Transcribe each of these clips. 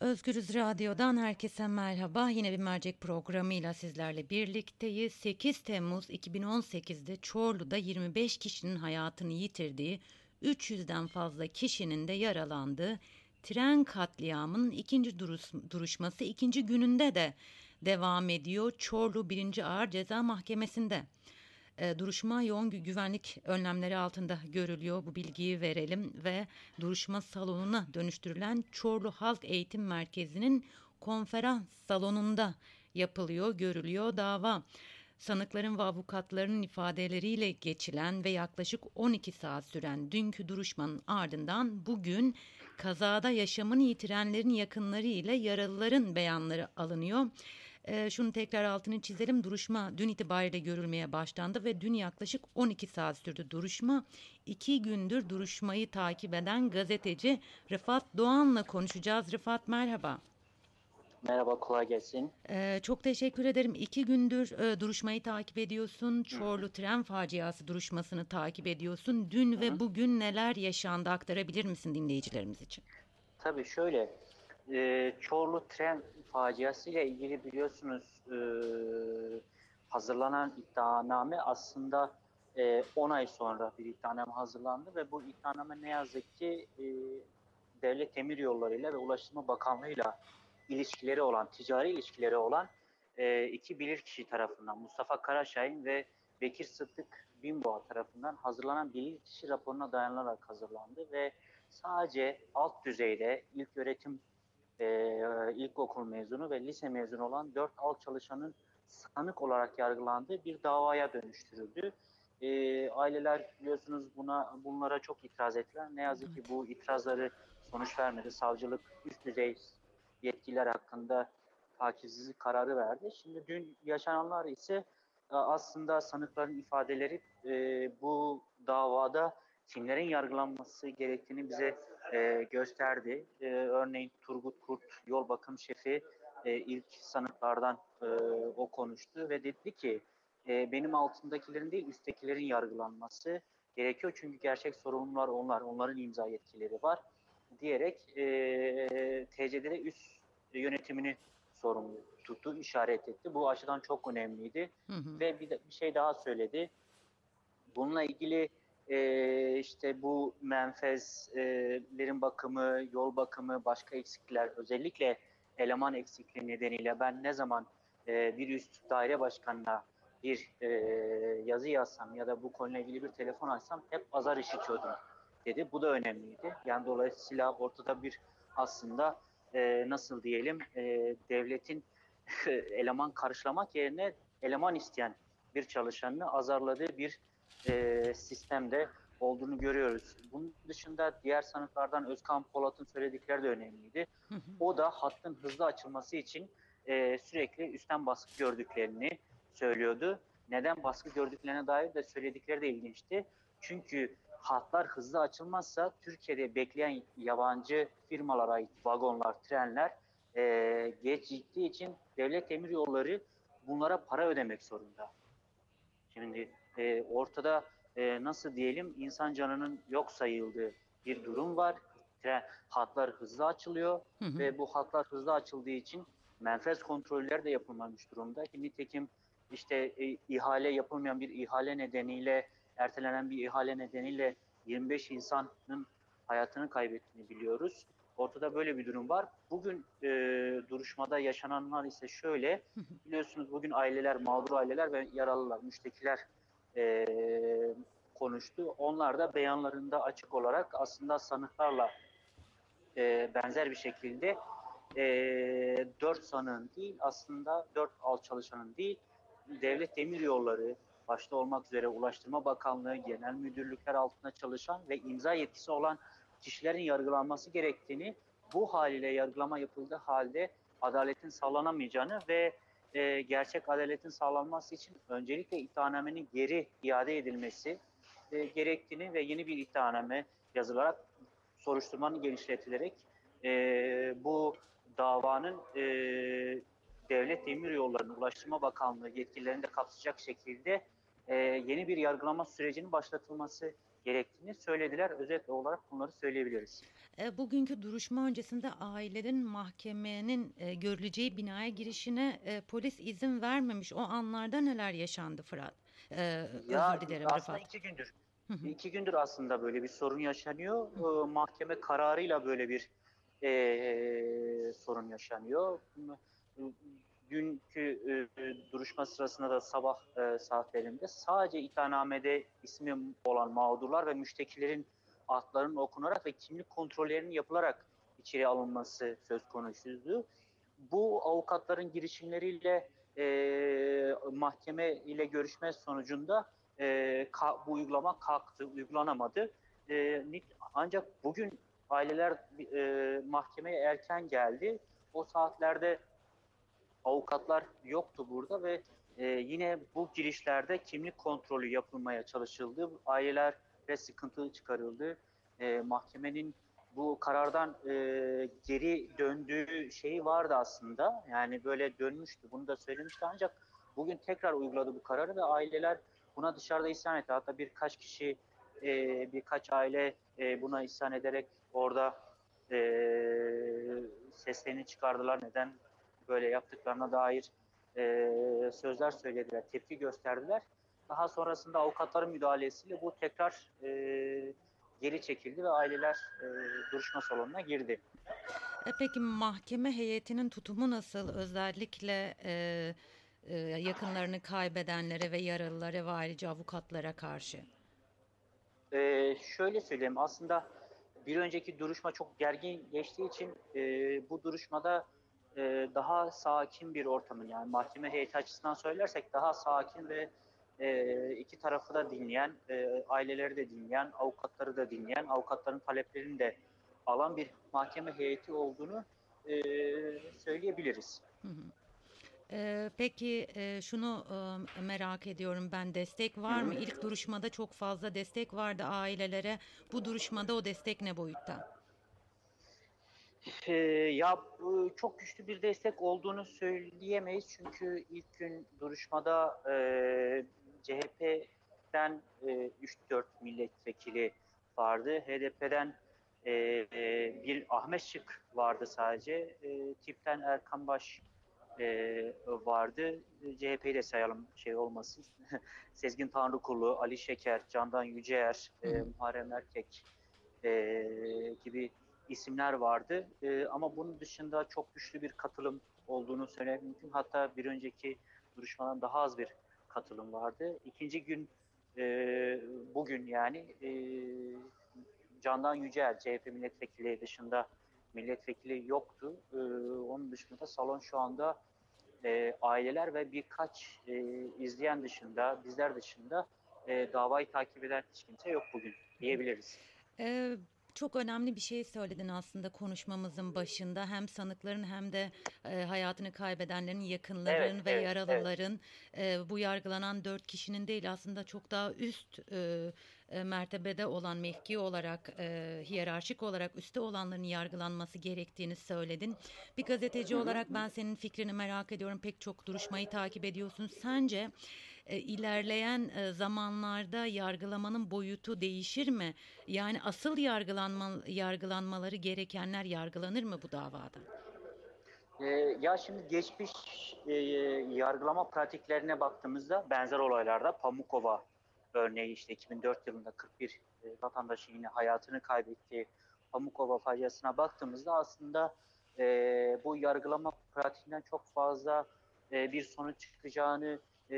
Özgürüz Radyo'dan herkese merhaba. Yine bir mercek programıyla sizlerle birlikteyiz. 8 Temmuz 2018'de Çorlu'da 25 kişinin hayatını yitirdiği, 300'den fazla kişinin de yaralandığı tren katliamının ikinci duruş, duruşması ikinci gününde de devam ediyor. Çorlu 1. Ağır Ceza Mahkemesi'nde. E, duruşma yoğun güvenlik önlemleri altında görülüyor. Bu bilgiyi verelim ve duruşma salonuna dönüştürülen Çorlu Halk Eğitim Merkezi'nin konferans salonunda yapılıyor, görülüyor dava. Sanıkların ve avukatlarının ifadeleriyle geçilen ve yaklaşık 12 saat süren dünkü duruşmanın ardından bugün kazada yaşamını yitirenlerin yakınları ile yaralıların beyanları alınıyor. E, şunu tekrar altını çizelim. Duruşma dün itibariyle görülmeye başlandı ve dün yaklaşık 12 saat sürdü duruşma. İki gündür duruşmayı takip eden gazeteci Rıfat Doğan'la konuşacağız. Rıfat merhaba. Merhaba, kolay gelsin. Ee, çok teşekkür ederim. İki gündür e, duruşmayı takip ediyorsun. Çorlu tren faciası duruşmasını takip ediyorsun. Dün Hı. ve bugün neler yaşandı aktarabilir misin dinleyicilerimiz için? Tabii şöyle, e, Çorlu tren faciası ile ilgili biliyorsunuz e, hazırlanan iddianame aslında e, 10 ay sonra bir iddianame hazırlandı ve bu iddianame ne yazık ki e, Devlet Demir Yolları ile ve Ulaştırma Bakanlığı ile ilişkileri olan, ticari ilişkileri olan e, iki bilirkişi tarafından Mustafa Karaşahin ve Bekir Sıddık Binboğa tarafından hazırlanan bilirkişi raporuna dayanılarak hazırlandı ve sadece alt düzeyde ilk öğretim e, ilkokul mezunu ve lise mezunu olan dört alt çalışanın sanık olarak yargılandığı bir davaya dönüştürüldü. E, aileler biliyorsunuz buna bunlara çok itiraz ettiler. Ne yazık ki bu itirazları sonuç vermedi. Savcılık üst düzey yetkiler hakkında takipsizlik kararı verdi. Şimdi dün yaşananlar ise e, aslında sanıkların ifadeleri e, bu davada kimlerin yargılanması gerektiğini bize e, gösterdi. E, örneğin Turgut Kurt, yol bakım şefi e, ilk sanıklardan e, o konuştu ve dedi ki e, benim altındakilerin değil üsttekilerin yargılanması gerekiyor. Çünkü gerçek sorumlular onlar, onların imza yetkileri var diyerek e, TCD'de üst yönetimini sorumlu tuttu, işaret etti. Bu açıdan çok önemliydi. Hı hı. Ve bir, bir şey daha söyledi. Bununla ilgili e, işte bu menfezlerin bakımı, yol bakımı, başka eksikler, özellikle eleman eksikliği nedeniyle ben ne zaman e, bir üst daire başkanına bir e, yazı yazsam ya da bu konuyla ilgili bir telefon açsam hep azar işitiyordum dedi. Bu da önemliydi. Yani dolayısıyla ortada bir aslında e, nasıl diyelim e, devletin eleman karşılamak yerine eleman isteyen bir çalışanını azarladığı bir e, sistemde olduğunu görüyoruz. Bunun dışında diğer sanıklardan Özkan Polat'ın söyledikleri de önemliydi. O da hattın hızlı açılması için e, sürekli üstten baskı gördüklerini söylüyordu. Neden baskı gördüklerine dair de söyledikleri de ilginçti. Çünkü hatlar hızlı açılmazsa Türkiye'de bekleyen yabancı firmalara ait vagonlar, trenler e, geciktiği için devlet demir yolları bunlara para ödemek zorunda. Şimdi e, ortada e, nasıl diyelim insan canının yok sayıldığı bir durum var. Tren, hatlar hızlı açılıyor hı hı. ve bu hatlar hızlı açıldığı için menfez kontroller de yapılmamış durumda. Nitekim işte e, ihale yapılmayan bir ihale nedeniyle ertelenen bir ihale nedeniyle 25 insanın hayatını kaybettiğini biliyoruz. Ortada böyle bir durum var. Bugün e, duruşmada yaşananlar ise şöyle. Biliyorsunuz bugün aileler, mağdur aileler ve yaralılar, müştekiler e, konuştu. Onlar da beyanlarında açık olarak aslında sanıklarla e, benzer bir şekilde e, dört sanığın değil aslında dört alt çalışanın değil devlet demir yolları başta olmak üzere Ulaştırma Bakanlığı, genel müdürlükler altında çalışan ve imza yetkisi olan kişilerin yargılanması gerektiğini, bu haliyle yargılama yapıldığı halde adaletin sağlanamayacağını ve e, gerçek adaletin sağlanması için öncelikle iddianamenin geri iade edilmesi e, gerektiğini ve yeni bir iddianame yazılarak soruşturmanın genişletilerek e, bu davanın e, Devlet Demir Yolları'nın Ulaştırma Bakanlığı yetkililerini de kapsayacak şekilde e, yeni bir yargılama sürecinin başlatılması gerektiğini söylediler. Özet olarak bunları söyleyebiliriz. E, bugünkü duruşma öncesinde ailelerin mahkemenin e, görüleceği binaya girişine e, polis izin vermemiş. O anlarda neler yaşandı Fırat? E, Ya özür dilerim aslında Rıfat. iki gündür. Hı hı. İki gündür aslında böyle bir sorun yaşanıyor. Ee, mahkeme kararıyla böyle bir eee, sorun yaşanıyor. Dünkü e, duruşma sırasında da sabah e, saatlerinde sadece iddianamede ismi olan mağdurlar ve müştekilerin adlarının okunarak ve kimlik kontrollerinin yapılarak içeri alınması söz konusuydu. Bu avukatların girişimleriyle e, mahkeme ile görüşme sonucunda e, ka- bu uygulama kalktı, uygulanamadı. E, ancak bugün aileler e, mahkemeye erken geldi. O saatlerde avukatlar yoktu burada ve e, yine bu girişlerde kimlik kontrolü yapılmaya çalışıldı. Ailelere sıkıntı çıkarıldı. E, mahkemenin bu karardan e, geri döndüğü şeyi vardı aslında. Yani böyle dönmüştü. Bunu da söylemişti ancak bugün tekrar uyguladı bu kararı ve aileler buna dışarıda isyan etti. Hatta birkaç kişi, e, birkaç aile e, buna isyan ederek orada e, seslerini çıkardılar. Neden böyle yaptıklarına dair e, sözler söylediler, tepki gösterdiler. Daha sonrasında avukatların müdahalesiyle bu tekrar e, geri çekildi ve aileler e, duruşma salonuna girdi. E, peki mahkeme heyetinin tutumu nasıl? Özellikle e, e, yakınlarını kaybedenlere ve yaralılara ve ayrıca avukatlara karşı. Ee, şöyle söyleyeyim aslında bir önceki duruşma çok gergin geçtiği için e, bu duruşmada e, daha sakin bir ortamın yani mahkeme heyeti açısından söylersek daha sakin ve e, iki tarafı da dinleyen, e, aileleri de dinleyen, avukatları da dinleyen, avukatların taleplerini de alan bir mahkeme heyeti olduğunu e, söyleyebiliriz. Hı hı. E, peki e, şunu e, merak ediyorum ben destek var mı? İlk duruşmada çok fazla destek vardı ailelere. Bu duruşmada o destek ne boyutta? Ee, ya çok güçlü bir destek olduğunu söyleyemeyiz çünkü ilk gün duruşmada e, CHP'den e, 3-4 milletvekili vardı. HDP'den e, e, bir Ahmet Şık vardı sadece. E, TİP'ten Erkan Baş e, vardı. CHP'yi de sayalım şey olmasın. Sezgin Tanrıkulu, Ali Şeker, Candan Yüceer, e. Muharrem Erkek e, gibi isimler vardı. E, ama bunun dışında çok güçlü bir katılım olduğunu söylemek mümkün. Hatta bir önceki duruşmadan daha az bir katılım vardı. İkinci gün e, bugün yani e, Candan Yücel CHP milletvekili dışında milletvekili yoktu. E, onun dışında salon şu anda e, aileler ve birkaç e, izleyen dışında, bizler dışında e, davayı takip eden hiç kimse yok bugün diyebiliriz. Ee, çok önemli bir şey söyledin aslında konuşmamızın başında. Hem sanıkların hem de e, hayatını kaybedenlerin, yakınların Evet, ve evet, yaralıların e, bu yargılanan dört kişinin değil aslında çok daha üst e, e, mertebede olan mevki olarak, e, hiyerarşik olarak üstte olanların yargılanması gerektiğini söyledin. Bir gazeteci olarak ben senin fikrini merak ediyorum. Pek çok duruşmayı takip ediyorsun. Sence e, ilerleyen e, zamanlarda yargılamanın boyutu değişir mi? Yani asıl yargılanma, yargılanmaları gerekenler yargılanır mı bu davada? Ee, ya şimdi geçmiş e, yargılama pratiklerine baktığımızda benzer olaylarda Pamukova örneği işte 2004 yılında 41 e, vatandaşın yine hayatını kaybettiği Pamukova faciasına baktığımızda aslında e, bu yargılama pratiğinden çok fazla e, bir sonuç çıkacağını e,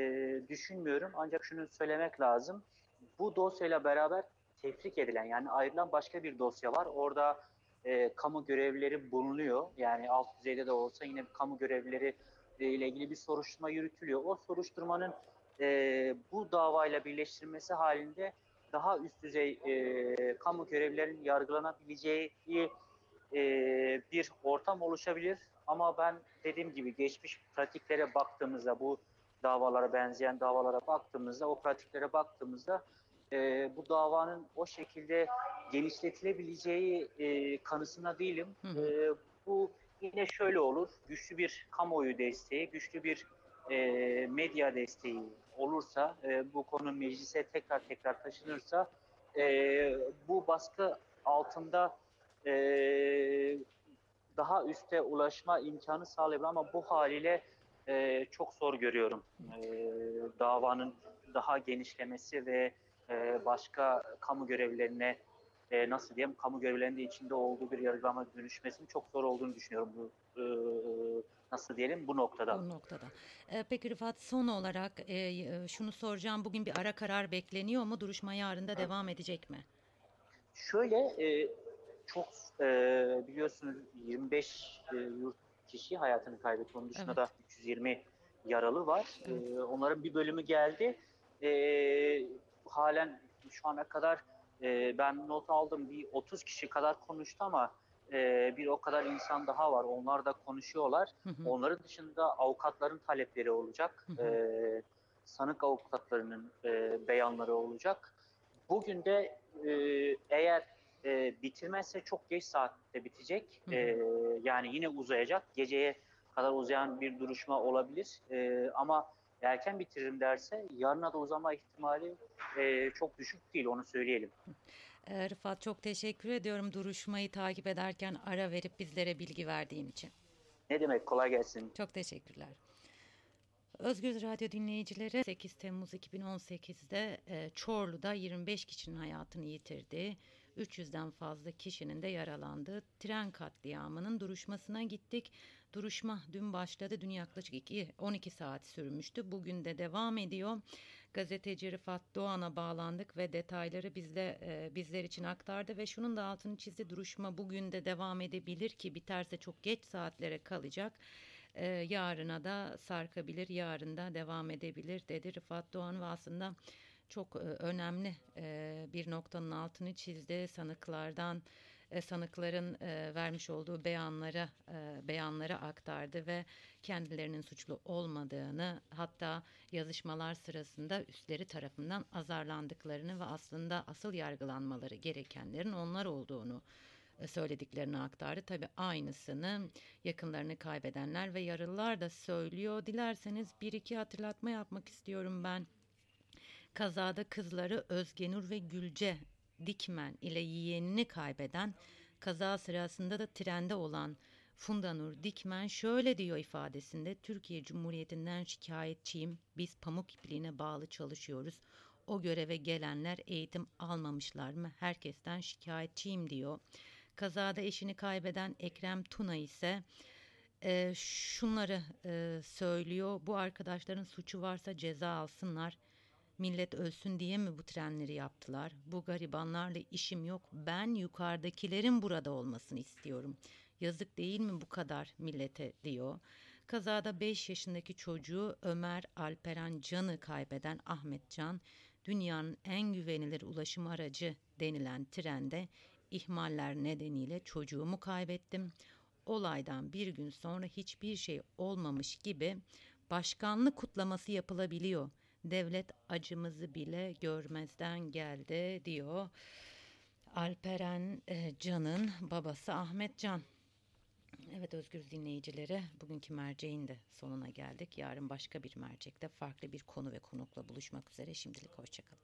düşünmüyorum. Ancak şunu söylemek lazım. Bu dosyayla beraber tefrik edilen yani ayrılan başka bir dosya var. Orada e, kamu görevlileri bulunuyor. Yani alt düzeyde de olsa yine kamu görevlileri e, ile ilgili bir soruşturma yürütülüyor. O soruşturmanın e, bu davayla birleştirilmesi halinde daha üst düzey e, kamu görevlilerinin yargılanabileceği e, bir ortam oluşabilir. Ama ben dediğim gibi geçmiş pratiklere baktığımızda bu davalara benzeyen davalara baktığımızda o pratiklere baktığımızda e, bu davanın o şekilde genişletilebileceği e, kanısına değilim. Hı hı. E, bu yine şöyle olur. Güçlü bir kamuoyu desteği, güçlü bir e, medya desteği olursa, e, bu konu meclise tekrar tekrar taşınırsa e, bu baskı altında e, daha üste ulaşma imkanı sağlayabilir ama bu haliyle e, çok zor görüyorum. E, davanın daha genişlemesi ve e, başka kamu görevlilerine e, nasıl diyeyim kamu görevlerinde içinde olduğu bir yargılama dönüşmesinin çok zor olduğunu düşünüyorum bu e, nasıl diyelim bu noktada. Bu noktada. E, peki Rıfat son olarak e, e, şunu soracağım. Bugün bir ara karar bekleniyor mu? Duruşma yarın da devam edecek mi? Şöyle e, çok e, biliyorsunuz 25 e, yurt kişi hayatını kaybetti. Onun dışında Evet. da 320 yaralı var. Evet. E, onların bir bölümü geldi. E, halen şu ana kadar e, ben not aldım bir 30 kişi kadar konuştu ama e, bir o kadar insan daha var. Onlar da konuşuyorlar. Hı hı. Onların dışında avukatların talepleri olacak. Hı hı. E, sanık avukatlarının e, beyanları olacak. Bugün de e, eğer e, bitirmezse çok geç saatte bitecek. Hı hı. E, yani yine uzayacak. Geceye kadar uzayan bir duruşma olabilir. E, ama erken bitiririm derse yarına da uzama ihtimali e, çok düşük değil onu söyleyelim. E, Rıfat çok teşekkür ediyorum duruşmayı takip ederken ara verip bizlere bilgi verdiğin için. Ne demek kolay gelsin. Çok teşekkürler. Özgür Radyo dinleyicileri 8 Temmuz 2018'de e, Çorlu'da 25 kişinin hayatını yitirdiği, 300'den fazla kişinin de yaralandığı tren katliamının duruşmasına gittik. Duruşma dün başladı. Dün yaklaşık 2, 12 saat sürmüştü. Bugün de devam ediyor. Gazeteci Rıfat Doğan'a bağlandık ve detayları bizde e, bizler için aktardı ve şunun da altını çizdi. Duruşma bugün de devam edebilir ki biterse çok geç saatlere kalacak. Ee, yarına da sarkabilir, yarın da devam edebilir dedi Rıfat Doğan ve aslında çok e, önemli e, bir noktanın altını çizdi. Sanıklardan e, sanıkların e, vermiş olduğu beyanlara e, beyanları aktardı ve kendilerinin suçlu olmadığını hatta yazışmalar sırasında üstleri tarafından azarlandıklarını ve aslında asıl yargılanmaları gerekenlerin onlar olduğunu söylediklerini aktardı. Tabii aynısını yakınlarını kaybedenler ve yaralılar da söylüyor. Dilerseniz bir iki hatırlatma yapmak istiyorum ben. Kazada kızları Özgenur ve Gülce Dikmen ile yeğenini kaybeden, kaza sırasında da trende olan Funda Nur Dikmen şöyle diyor ifadesinde Türkiye Cumhuriyeti'nden şikayetçiyim. Biz pamuk ipliğine bağlı çalışıyoruz. O göreve gelenler eğitim almamışlar mı? Herkesten şikayetçiyim diyor. Kazada eşini kaybeden Ekrem Tuna ise e, şunları e, söylüyor. Bu arkadaşların suçu varsa ceza alsınlar. Millet ölsün diye mi bu trenleri yaptılar? Bu garibanlarla işim yok. Ben yukarıdakilerin burada olmasını istiyorum. Yazık değil mi bu kadar millete diyor. Kazada 5 yaşındaki çocuğu Ömer Alperen Can'ı kaybeden Ahmet Can, dünyanın en güvenilir ulaşım aracı denilen trende ihmaller nedeniyle çocuğumu kaybettim. Olaydan bir gün sonra hiçbir şey olmamış gibi başkanlık kutlaması yapılabiliyor. Devlet acımızı bile görmezden geldi diyor. Alperen e, Can'ın babası Ahmet Can. Evet Özgür dinleyicileri bugünkü merceğin de sonuna geldik. Yarın başka bir mercekte farklı bir konu ve konukla buluşmak üzere. Şimdilik hoşçakalın.